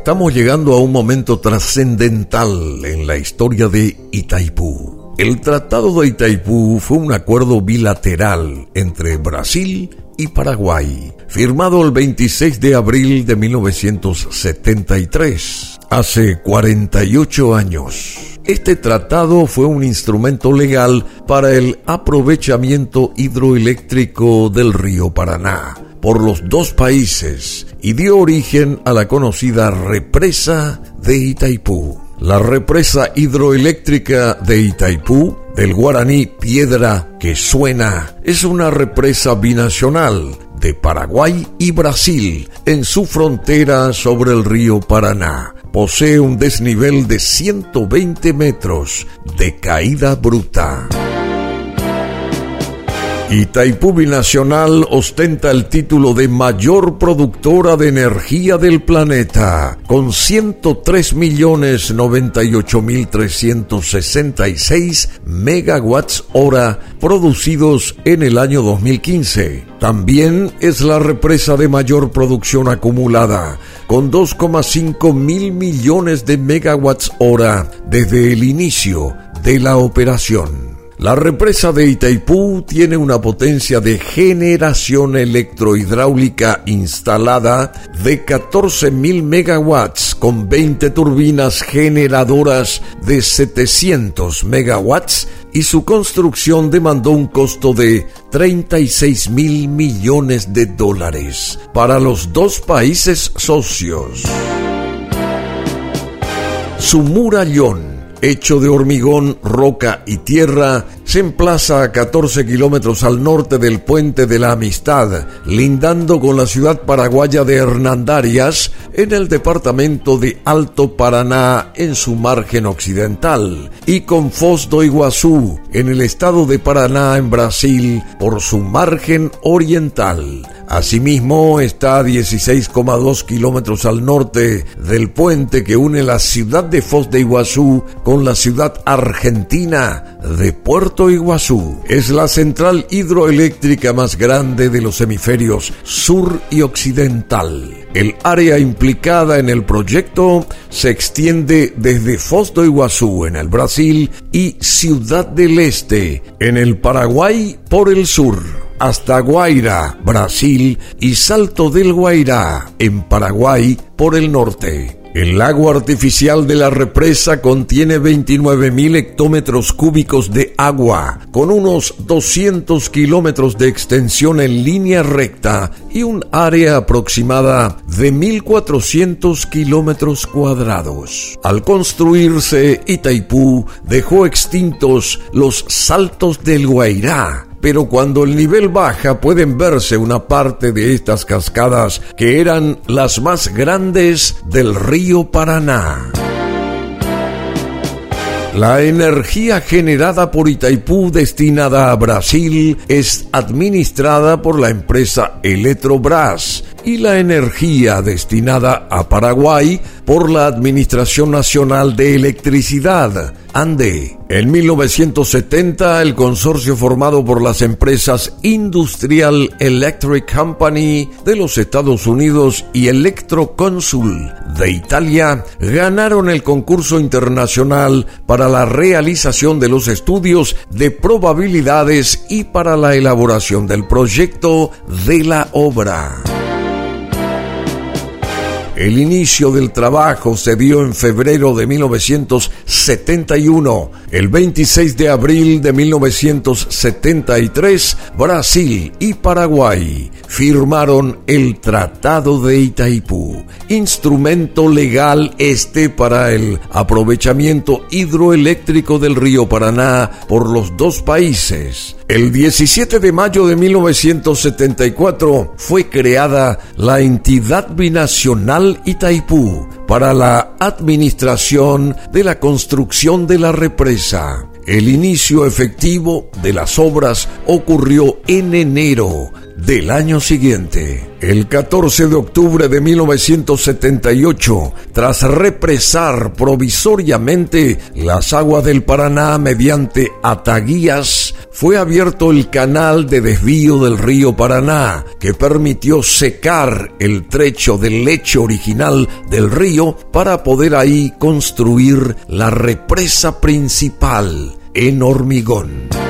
Estamos llegando a un momento trascendental en la historia de Itaipú. El Tratado de Itaipú fue un acuerdo bilateral entre Brasil y Paraguay, firmado el 26 de abril de 1973, hace 48 años. Este tratado fue un instrumento legal para el aprovechamiento hidroeléctrico del río Paraná por los dos países y dio origen a la conocida represa de Itaipú. La represa hidroeléctrica de Itaipú, del guaraní piedra que suena, es una represa binacional de Paraguay y Brasil en su frontera sobre el río Paraná. Posee un desnivel de 120 metros de caída bruta. Itaipú Binacional ostenta el título de mayor productora de energía del planeta, con 103.098.366 megawatts hora producidos en el año 2015. También es la represa de mayor producción acumulada, con 2,5 mil millones de megawatts hora desde el inicio de la operación. La represa de Itaipú tiene una potencia de generación electrohidráulica instalada de 14.000 megawatts con 20 turbinas generadoras de 700 megawatts y su construcción demandó un costo de 36 mil millones de dólares para los dos países socios. Su murallón hecho de hormigón, roca y tierra, se emplaza a 14 kilómetros al norte del Puente de la Amistad, lindando con la ciudad paraguaya de Hernandarias, en el departamento de Alto Paraná, en su margen occidental, y con Foz do Iguazú, en el estado de Paraná, en Brasil, por su margen oriental. Asimismo, está a 16,2 kilómetros al norte del puente que une la ciudad de Foz de Iguazú con la ciudad argentina de Puerto Iguazú. Es la central hidroeléctrica más grande de los hemisferios sur y occidental. El área implicada en el proyecto se extiende desde Foz do Iguazú en el Brasil y Ciudad del Este en el Paraguay por el sur hasta Guaira, Brasil, y Salto del Guairá, en Paraguay, por el norte. El lago artificial de la represa contiene 29.000 hectómetros cúbicos de agua, con unos 200 kilómetros de extensión en línea recta y un área aproximada de 1.400 kilómetros cuadrados. Al construirse, Itaipú dejó extintos los saltos del Guairá, pero cuando el nivel baja pueden verse una parte de estas cascadas que eran las más grandes del río Paraná. La energía generada por Itaipú destinada a Brasil es administrada por la empresa Electrobras y la energía destinada a Paraguay por la Administración Nacional de Electricidad, ANDE. En 1970, el consorcio formado por las empresas Industrial Electric Company de los Estados Unidos y Electroconsul de Italia ganaron el concurso internacional para la realización de los estudios de probabilidades y para la elaboración del proyecto de la obra. El inicio del trabajo se dio en febrero de 1971. El 26 de abril de 1973, Brasil y Paraguay firmaron el Tratado de Itaipú, instrumento legal este para el aprovechamiento hidroeléctrico del río Paraná por los dos países. El 17 de mayo de 1974 fue creada la entidad binacional Itaipú para la administración de la construcción de la represa. El inicio efectivo de las obras ocurrió en enero del año siguiente. El 14 de octubre de 1978, tras represar provisoriamente las aguas del Paraná mediante ataguías, fue abierto el canal de desvío del río Paraná, que permitió secar el trecho del lecho original del río para poder ahí construir la represa principal en hormigón.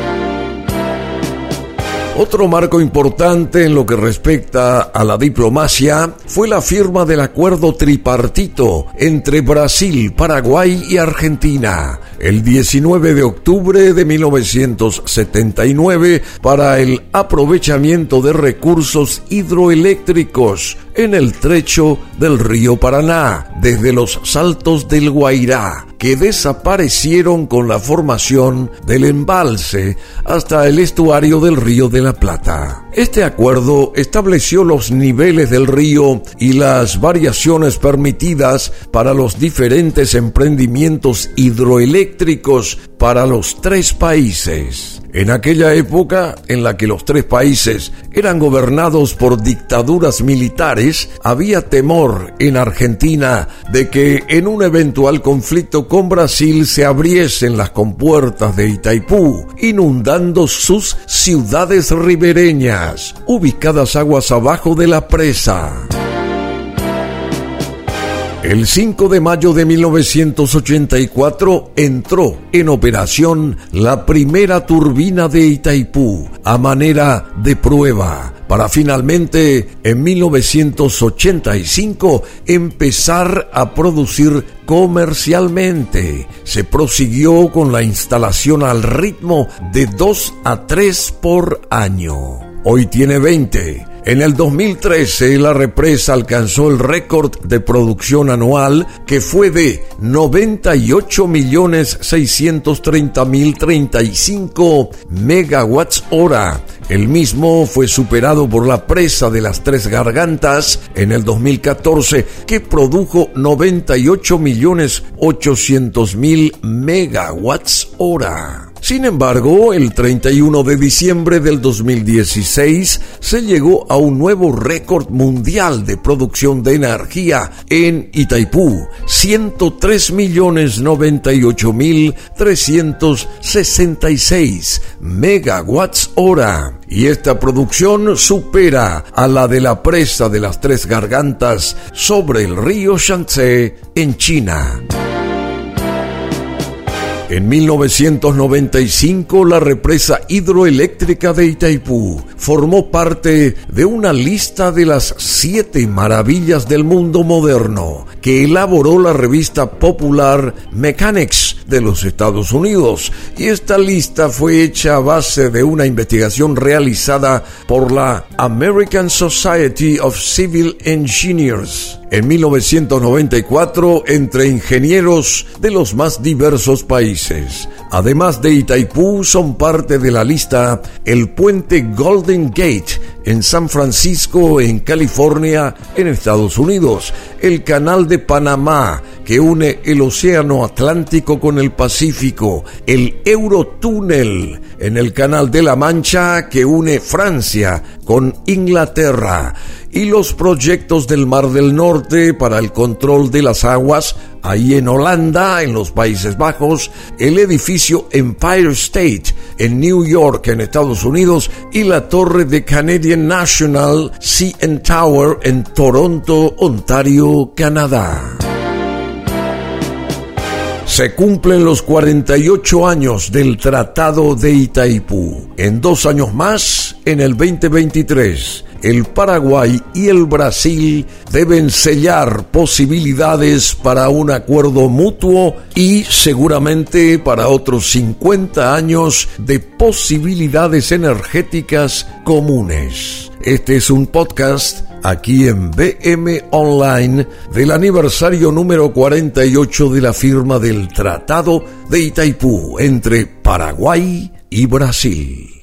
Otro marco importante en lo que respecta a la diplomacia fue la firma del acuerdo tripartito entre Brasil, Paraguay y Argentina. El 19 de octubre de 1979 para el aprovechamiento de recursos hidroeléctricos en el trecho del río Paraná, desde los saltos del Guairá, que desaparecieron con la formación del embalse hasta el estuario del río de la Plata. Este acuerdo estableció los niveles del río y las variaciones permitidas para los diferentes emprendimientos hidroeléctricos para los tres países. En aquella época en la que los tres países eran gobernados por dictaduras militares, había temor en Argentina de que en un eventual conflicto con Brasil se abriesen las compuertas de Itaipú, inundando sus ciudades ribereñas, ubicadas aguas abajo de la presa. El 5 de mayo de 1984 entró en operación la primera turbina de Itaipú a manera de prueba para finalmente en 1985 empezar a producir comercialmente. Se prosiguió con la instalación al ritmo de 2 a 3 por año. Hoy tiene 20 en el 2013 la represa alcanzó el récord de producción anual que fue de 98.630.035 megawatts hora. El mismo fue superado por la presa de las Tres Gargantas en el 2014 que produjo 98.800.000 megawatts hora. Sin embargo, el 31 de diciembre del 2016 se llegó a un nuevo récord mundial de producción de energía en Itaipú, 103.098.366 megawatts hora. Y esta producción supera a la de la presa de las Tres Gargantas sobre el río Yangtze en China. En 1995, la represa hidroeléctrica de Itaipú formó parte de una lista de las siete maravillas del mundo moderno que elaboró la revista popular Mechanics de los Estados Unidos. Y esta lista fue hecha a base de una investigación realizada por la American Society of Civil Engineers en 1994 entre ingenieros de los más diversos países. Además de Itaipú, son parte de la lista el puente Golden Gate en San Francisco, en California, en Estados Unidos, el canal de Panamá que une el Océano Atlántico con el Pacífico, el Eurotúnel en el Canal de la Mancha que une Francia con Inglaterra, y los proyectos del Mar del Norte para el control de las aguas, ahí en Holanda, en los Países Bajos, el edificio Empire State en New York, en Estados Unidos, y la torre de Canadian National CN Tower en Toronto, Ontario, Canadá. Se cumplen los 48 años del Tratado de Itaipú. En dos años más, en el 2023, el Paraguay y el Brasil deben sellar posibilidades para un acuerdo mutuo y seguramente para otros 50 años de posibilidades energéticas comunes. Este es un podcast aquí en BM Online del aniversario número 48 de la firma del Tratado de Itaipú entre Paraguay y Brasil.